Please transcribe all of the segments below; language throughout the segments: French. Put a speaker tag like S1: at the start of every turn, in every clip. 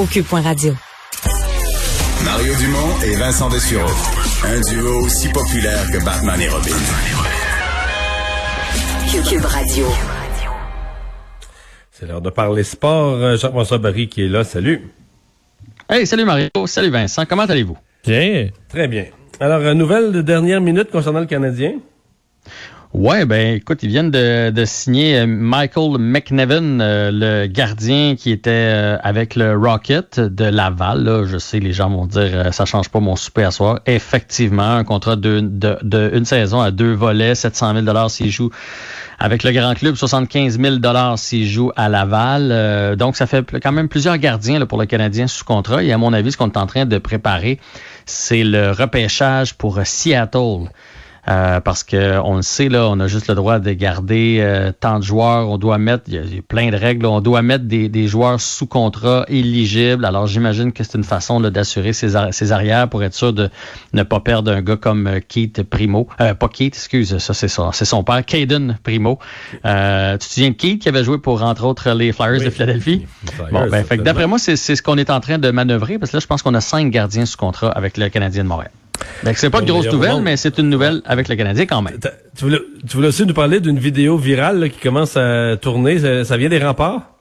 S1: au cube.radio.
S2: Mario Dumont et Vincent Dessureau. Un duo aussi populaire que Batman et Robin.
S1: Cube Radio.
S3: C'est l'heure de parler sport. Euh, Jean-François Barry qui est là. Salut.
S4: Hey, salut Mario. Salut Vincent. Comment allez-vous?
S3: Bien. Très bien. Alors, euh, nouvelle de dernière minute concernant le Canadien.
S4: Ouais, ben écoute, ils viennent de, signer euh, Michael McNevin, euh, le gardien qui était euh, avec le Rocket de Laval. Je sais, les gens vont dire ça change pas mon souper à soir. Effectivement, un contrat de, une saison à deux volets, 700 000 dollars s'il joue avec le grand club, 75 000 dollars s'il joue à Laval. donc, ça fait quand même plusieurs gardiens pour le Canadien sous contrat. Et à mon avis, ce qu'on est en train de préparer, c'est le repêchage pour Seattle. Euh, parce que on le sait là, on a juste le droit de garder euh, tant de joueurs. On doit mettre, il y, a, plein de règles. On doit mettre des, des joueurs sous contrat éligibles. Alors j'imagine que c'est une façon d'assurer ses, ses, arrières pour être sûr de ne pas perdre un gars comme euh, Keith Primo. Euh, pas Keith, excuse, ça c'est ça, c'est son père, Caden Primo. Euh, tu te souviens de Keith qui avait joué pour entre autres les Flyers de Philadelphie? bon, ben, fait d'après moi c'est ce qu'on est en train de manœuvrer parce que là je pense qu'on a cinq gardiens sous contrat avec le Canadien de Montréal. Ben, c'est pas de grosse nouvelle, mais c'est une nouvelle avec le Canadien quand même.
S3: Tu voulais, tu voulais aussi nous parler d'une vidéo virale là, qui commence à tourner. Ça, ça vient des remparts?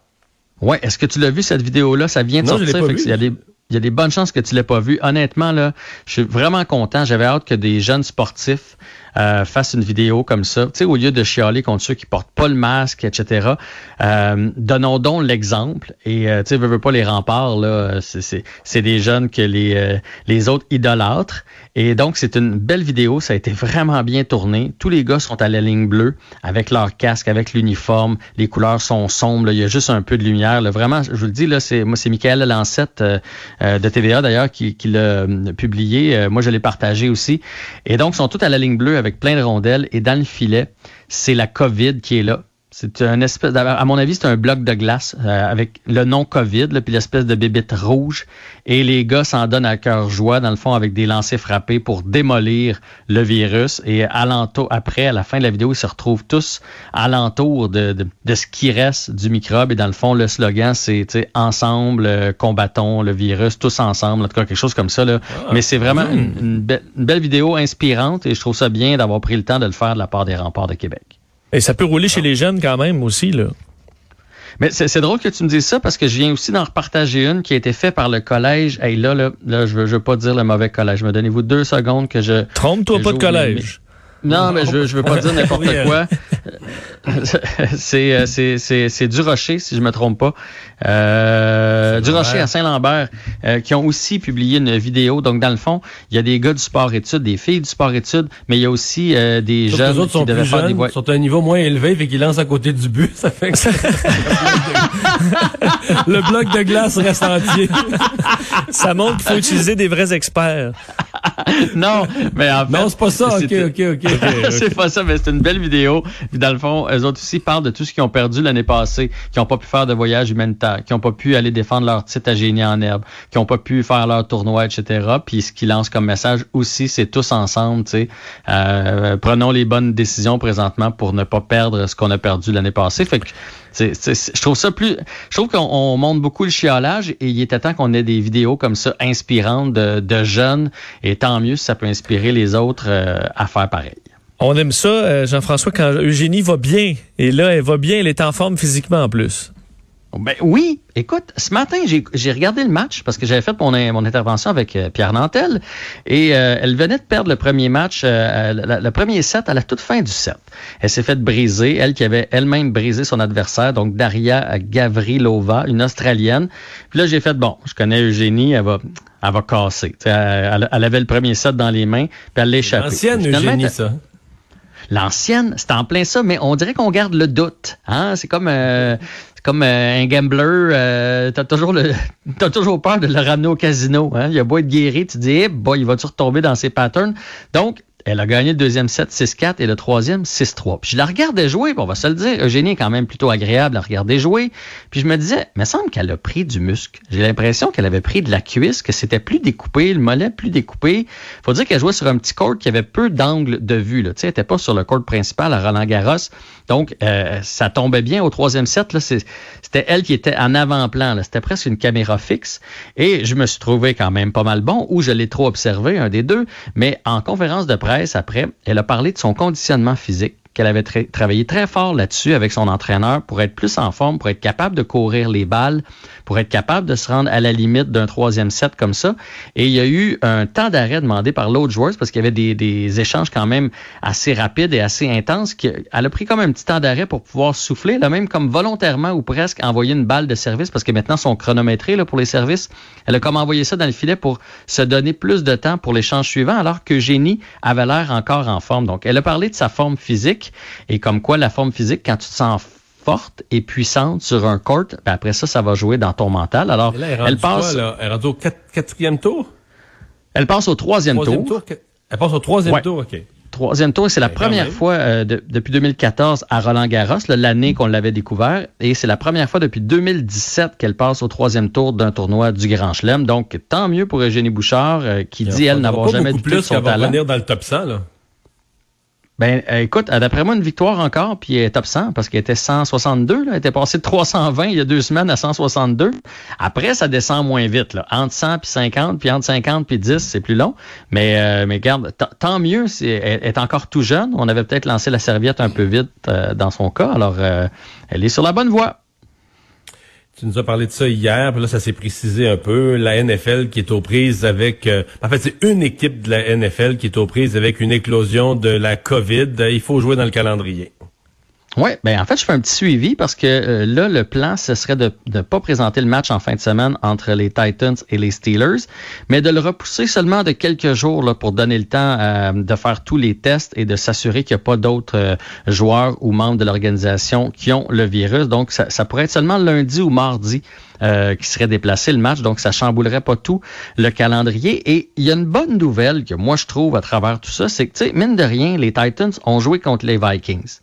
S4: Ouais. Est-ce que tu l'as vu cette vidéo-là? Ça vient de
S3: non,
S4: sortir.
S3: Je pas vu.
S4: Il y a des il y a des bonnes chances que tu l'aies pas vu. Honnêtement, là, je suis vraiment content. J'avais hâte que des jeunes sportifs euh, fassent une vidéo comme ça. Tu sais, au lieu de chialer contre ceux qui portent pas le masque, etc. Euh, donnons donc l'exemple. Et euh, tu sais, veux, veux pas les remparts là. C'est des jeunes que les euh, les autres idolâtrent. Et donc c'est une belle vidéo. Ça a été vraiment bien tourné. Tous les gars sont à la ligne bleue avec leur casque, avec l'uniforme. Les couleurs sont sombres. Il y a juste un peu de lumière. Là. Vraiment, je vous le dis là, c'est moi c'est Michael Lancette de TVA d'ailleurs qui, l'a publié. moi je l'ai partagé aussi. Et donc ils sont tous à la ligne bleue avec plein de rondelles et dans le filet, c'est la COVID qui est là. C'est un espèce, à mon avis, c'est un bloc de glace euh, avec le nom COVID, là, puis l'espèce de bébite rouge. Et les gars s'en donnent à cœur joie, dans le fond, avec des lancers frappés pour démolir le virus. Et alentour, après, à la fin de la vidéo, ils se retrouvent tous alentour de, de, de ce qui reste du microbe. Et dans le fond, le slogan, c'est ensemble, euh, combattons le virus, tous ensemble, en tout cas, quelque chose comme ça. Là. Ah, Mais c'est vraiment mmh. une, une, be une belle vidéo inspirante et je trouve ça bien d'avoir pris le temps de le faire de la part des remparts de Québec.
S5: Et ça peut rouler chez les jeunes quand même aussi, là.
S4: Mais c'est drôle que tu me dises ça parce que je viens aussi d'en repartager une qui a été faite par le collège. Hey, là, là, là, je veux, je veux pas dire le mauvais collège. Me donnez-vous deux secondes que je.
S5: Trompe-toi pas de collège.
S4: Non, mais je, je veux pas dire n'importe quoi. c'est c'est du Rocher, si je me trompe pas. Euh, du Rocher à Saint-Lambert, euh, qui ont aussi publié une vidéo. Donc, dans le fond, il y a des gars du sport-études, des filles du sport-études, mais il y a aussi euh, des
S3: Sauf
S4: jeunes
S3: les autres sont
S4: qui devaient
S3: plus
S4: faire
S3: jeunes,
S4: des
S3: sont à un niveau moins élevé, fait qu'ils lancent à côté du but. Ça fait que le bloc de glace reste entier.
S5: Ça montre qu'il faut utiliser des vrais experts.
S4: non, mais en fait,
S3: non, c'est pas ça. Ok, ok, ok. Okay,
S4: c'est pas ça, mais c'est une belle vidéo. Puis dans le fond, eux autres aussi parlent de tout ce qu'ils ont perdu l'année passée, qui n'ont pas pu faire de voyage humanitaire, qui n'ont pas pu aller défendre leur titre à génie en herbe, qui n'ont pas pu faire leur tournoi, etc. Puis ce qu'ils lancent comme message aussi, c'est tous ensemble, tu sais, euh, prenons les bonnes décisions présentement pour ne pas perdre ce qu'on a perdu l'année passée. Fait que je trouve ça plus. Je trouve qu'on montre beaucoup le chiolage et il était temps qu'on ait des vidéos comme ça inspirantes de, de jeunes. Et tant mieux si ça peut inspirer les autres euh, à faire pareil.
S5: On aime ça, euh, Jean-François, quand Eugénie va bien. Et là, elle va bien, elle est en forme physiquement en plus.
S4: Ben oui, écoute, ce matin, j'ai regardé le match parce que j'avais fait mon, mon intervention avec euh, Pierre Nantel et euh, elle venait de perdre le premier match, euh, le, le, premier set à la toute fin du set. Elle s'est faite briser, elle qui avait elle-même brisé son adversaire, donc Daria Gavrilova, une Australienne. Puis là, j'ai fait, bon, je connais Eugénie, elle va, elle va casser. Elle, elle, avait le premier set dans les mains, puis elle l'a échappé.
S3: Ancienne Eugénie, ça.
S4: L'ancienne, c'est en plein ça, mais on dirait qu'on garde le doute. Hein? C'est comme, euh, comme euh, un gambler. Euh, t'as toujours le, t'as toujours peur de le ramener au casino. Hein? Il a beau être guéri, tu dis, eh, boy, il va-tu retomber dans ses patterns? Donc, elle a gagné le deuxième set 6-4 et le troisième 6-3. Puis je la regardais jouer, on va se le dire. Eugénie est quand même plutôt agréable à regarder jouer. Puis je me disais, mais semble qu'elle a pris du muscle. J'ai l'impression qu'elle avait pris de la cuisse, que c'était plus découpé, le mollet plus découpé. Faut dire qu'elle jouait sur un petit court qui avait peu d'angle de vue. Tu sais, elle était pas sur le court principal à Roland Garros. Donc, euh, ça tombait bien au troisième set. Là, c'était elle qui était en avant-plan. C'était presque une caméra fixe. Et je me suis trouvé quand même pas mal bon, ou je l'ai trop observé, un des deux. Mais en conférence de presse, après, elle a parlé de son conditionnement physique qu'elle avait travaillé très fort là-dessus avec son entraîneur pour être plus en forme, pour être capable de courir les balles, pour être capable de se rendre à la limite d'un troisième set comme ça. Et il y a eu un temps d'arrêt demandé par l'autre joueuse parce qu'il y avait des, échanges quand même assez rapides et assez intenses. Elle a pris comme un petit temps d'arrêt pour pouvoir souffler, là même comme volontairement ou presque envoyer une balle de service parce que maintenant son chronométré là, pour les services, elle a comme envoyé ça dans le filet pour se donner plus de temps pour l'échange suivant alors que Génie avait l'air encore en forme. Donc elle a parlé de sa forme physique et comme quoi la forme physique, quand tu te sens forte et puissante sur un court, ben après ça, ça va jouer dans ton mental. Alors, elle, passe.
S3: Elle est au quatrième tour?
S4: Elle passe au troisième, tour.
S3: Elle passe au troisième tour, OK.
S4: Troisième tour, c'est la première fois euh, depuis 2014 à Roland Garros, l'année qu'on l'avait découvert, et c'est la première fois depuis 2017 qu'elle passe au troisième tour d'un tournoi du Grand Chelem. Donc, tant mieux pour Eugénie Bouchard, euh, qui dit, elle, n'avoir jamais
S3: plus de
S4: son
S3: talent. venir dans le top 100, là.
S4: Ben, euh, écoute, d'après moi, une victoire encore, puis elle est top 100, parce qu'elle était 162, là, elle était passée de 320 il y a deux semaines à 162. Après, ça descend moins vite, là. entre 100 puis 50, puis entre 50 puis 10, c'est plus long. Mais, euh, mais regarde, tant mieux, elle est encore tout jeune. On avait peut-être lancé la serviette un peu vite euh, dans son cas, alors elle est sur la bonne voie.
S3: Tu nous as parlé de ça hier, puis là, ça s'est précisé un peu. La NFL qui est aux prises avec... Euh, en fait, c'est une équipe de la NFL qui est aux prises avec une éclosion de la COVID. Il faut jouer dans le calendrier.
S4: Oui, ben en fait, je fais un petit suivi parce que euh, là, le plan, ce serait de ne pas présenter le match en fin de semaine entre les Titans et les Steelers, mais de le repousser seulement de quelques jours là, pour donner le temps euh, de faire tous les tests et de s'assurer qu'il n'y a pas d'autres euh, joueurs ou membres de l'organisation qui ont le virus. Donc, ça, ça pourrait être seulement lundi ou mardi. qui serait déplacé le match, donc ça chamboulerait pas tout le calendrier. Et il y a une bonne nouvelle que moi je trouve à travers tout ça, c'est que, tu sais, mine de rien, les Titans ont joué contre les Vikings.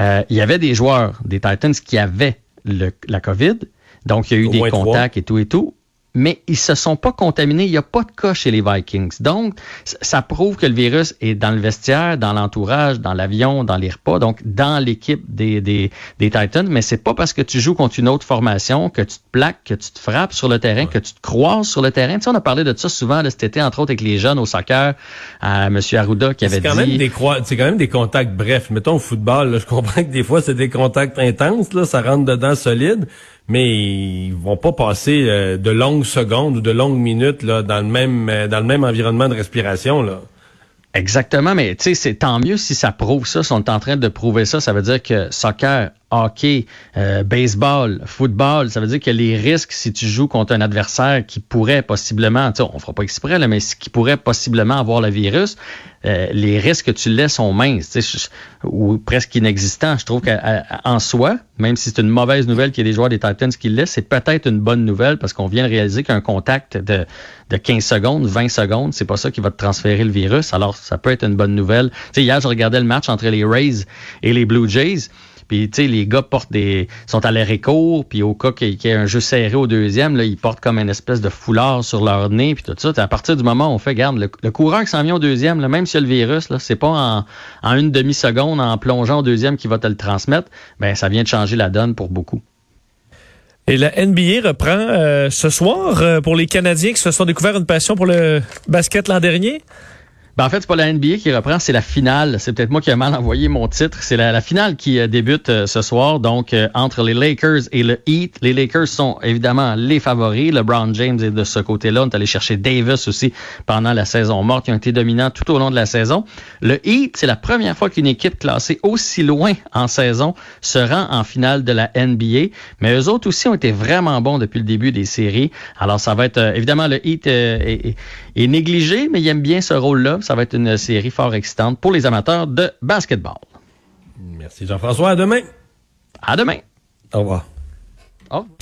S4: Euh, il y avait des joueurs des Titans qui avaient le, la COVID. Donc, il y a eu des contacts et tout et tout mais ils se sont pas contaminés. Il n'y a pas de cas chez les Vikings. Donc, ça prouve que le virus est dans le vestiaire, dans l'entourage, dans l'avion, dans les repas, donc dans l'équipe des, des, des, Titans. Mais c'est pas parce que tu joues contre une autre formation que tu te plaques, que tu te frappes sur le terrain, que tu te croises sur le terrain. Tu sais, on a parlé de ça souvent là, cet été, entre autres avec les jeunes au soccer, à M. Arruda qui avait
S3: quand
S4: dit...
S3: Même des c'est quand même des contacts brefs. Mettons au football, je comprends que des fois c'est des contacts intenses, là, ça rentre dedans solide mais ils vont pas passer euh, de longues secondes ou de longues minutes là, dans le même euh, dans le même environnement de respiration là.
S4: Exactement, mais tu sais, c'est tant mieux si ça prouve ça. Si on est en train de prouver ça, ça veut dire que soccer, hockey, euh, baseball, football, ça veut dire que les risques si tu joues contre un adversaire qui pourrait possiblement, tu on fera pas exprès, là, mais qui pourrait possiblement avoir le virus, euh, les risques que tu laisses sont minces, ou presque inexistants. Je trouve qu'en soi, même si c'est une mauvaise nouvelle qu'il y ait des joueurs des Titans qui laissent, c'est peut-être une bonne nouvelle parce qu'on vient de réaliser qu'un contact de, de 15 secondes, 20 secondes, c'est pas ça qui va te transférer le virus. Alors, ça peut être une bonne nouvelle. Tu sais, hier, je regardais le match entre les Rays et les Blue Jays. Puis, tu sais, les gars portent des, sont à l'arrêt court, puis au cas qu'il y ait un jeu serré au deuxième, là, ils portent comme une espèce de foulard sur leur nez, puis tout ça. À partir du moment où on fait, garde, le, coureur qui s'en vient au deuxième, là, même s'il y a le virus, là, c'est pas en, en une demi-seconde, en plongeant au deuxième, qui va te le transmettre. Ben, ça vient de changer la donne pour beaucoup.
S5: Et la NBA reprend euh, ce soir euh, pour les Canadiens qui se sont découverts une passion pour le basket l'an dernier?
S4: Ben, en fait, c'est pas la NBA qui reprend, c'est la finale. C'est peut-être moi qui ai mal envoyé mon titre. C'est la, finale qui euh, débute euh, ce soir, donc euh, entre les Lakers et le Heat. Les Lakers sont évidemment les favoris. LeBron James est de ce côté-là. On est allé chercher Davis aussi pendant la saison morte, qui ont été dominants tout au long de la saison. Le Heat, c'est la première fois qu'une équipe classée aussi loin en saison se rend en finale de la NBA. Mais eux autres aussi ont été vraiment bons depuis le début des séries. Alors, ça va être évidemment le Heat est, est négligé, mais il aime bien ce rôle-là. Ça va être une série fort excitante pour les amateurs de basketball.
S3: Merci Jean-François. À demain.
S4: À demain.
S3: Au revoir.
S4: Au revoir.